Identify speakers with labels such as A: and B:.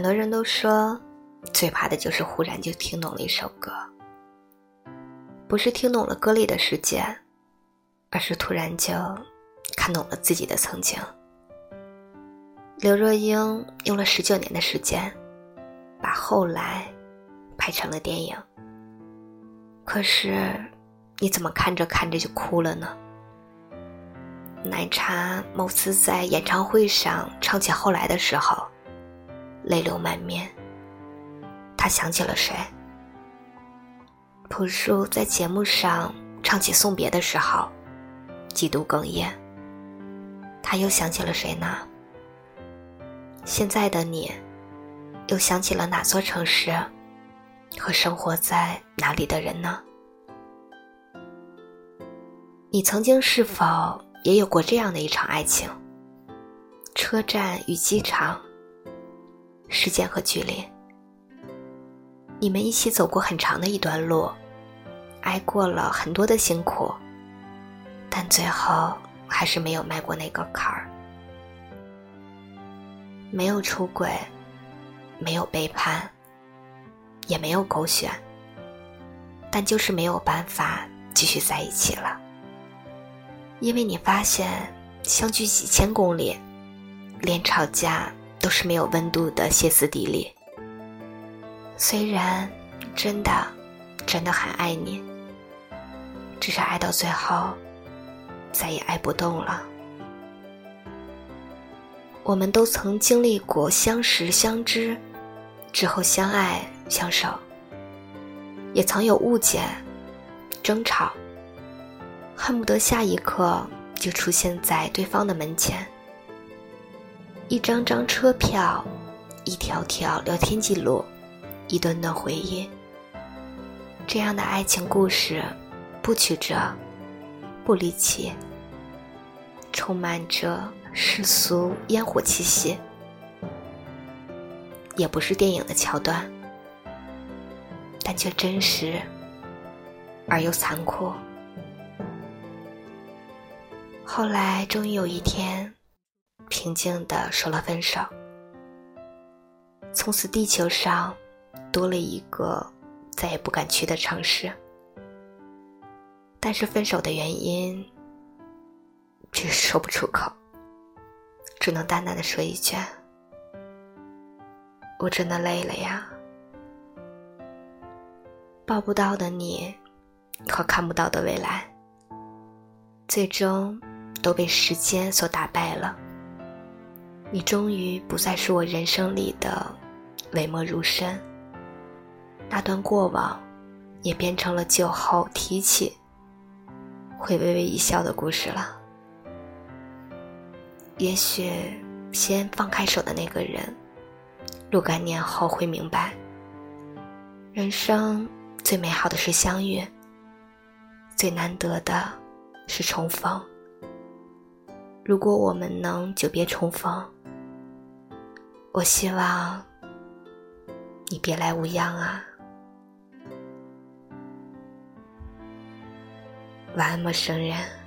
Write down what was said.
A: 很多人都说，最怕的就是忽然就听懂了一首歌，不是听懂了歌里的世界，而是突然就看懂了自己的曾经。刘若英用了十九年的时间，把后来拍成了电影。可是，你怎么看着看着就哭了呢？奶茶某次在演唱会上唱起后来的时候。泪流满面。他想起了谁？朴树在节目上唱起送别的时候，几度哽咽。他又想起了谁呢？现在的你，又想起了哪座城市，和生活在哪里的人呢？你曾经是否也有过这样的一场爱情？车站与机场。时间和距离，你们一起走过很长的一段路，挨过了很多的辛苦，但最后还是没有迈过那个坎儿。没有出轨，没有背叛，也没有狗选，但就是没有办法继续在一起了，因为你发现相距几千公里，连吵架。都是没有温度的歇斯底里。虽然真的真的很爱你，只是爱到最后再也爱不动了。我们都曾经历过相识相知之后相爱相守，也曾有误解、争吵，恨不得下一刻就出现在对方的门前。一张张车票，一条条聊天记录，一段段回忆。这样的爱情故事，不曲折，不离奇，充满着世俗烟火气息，也不是电影的桥段，但却真实而又残酷。后来，终于有一天。平静的说了分手，从此地球上多了一个再也不敢去的城市。但是分手的原因却说不出口，只能淡淡的说一句：“我真的累了呀。”抱不到的你和看不到的未来，最终都被时间所打败了。你终于不再是我人生里的讳莫如深，那段过往也变成了酒后提起会微微一笑的故事了。也许先放开手的那个人，若干年后会明白，人生最美好的是相遇，最难得的是重逢。如果我们能久别重逢。我希望你别来无恙啊！晚安，陌生人。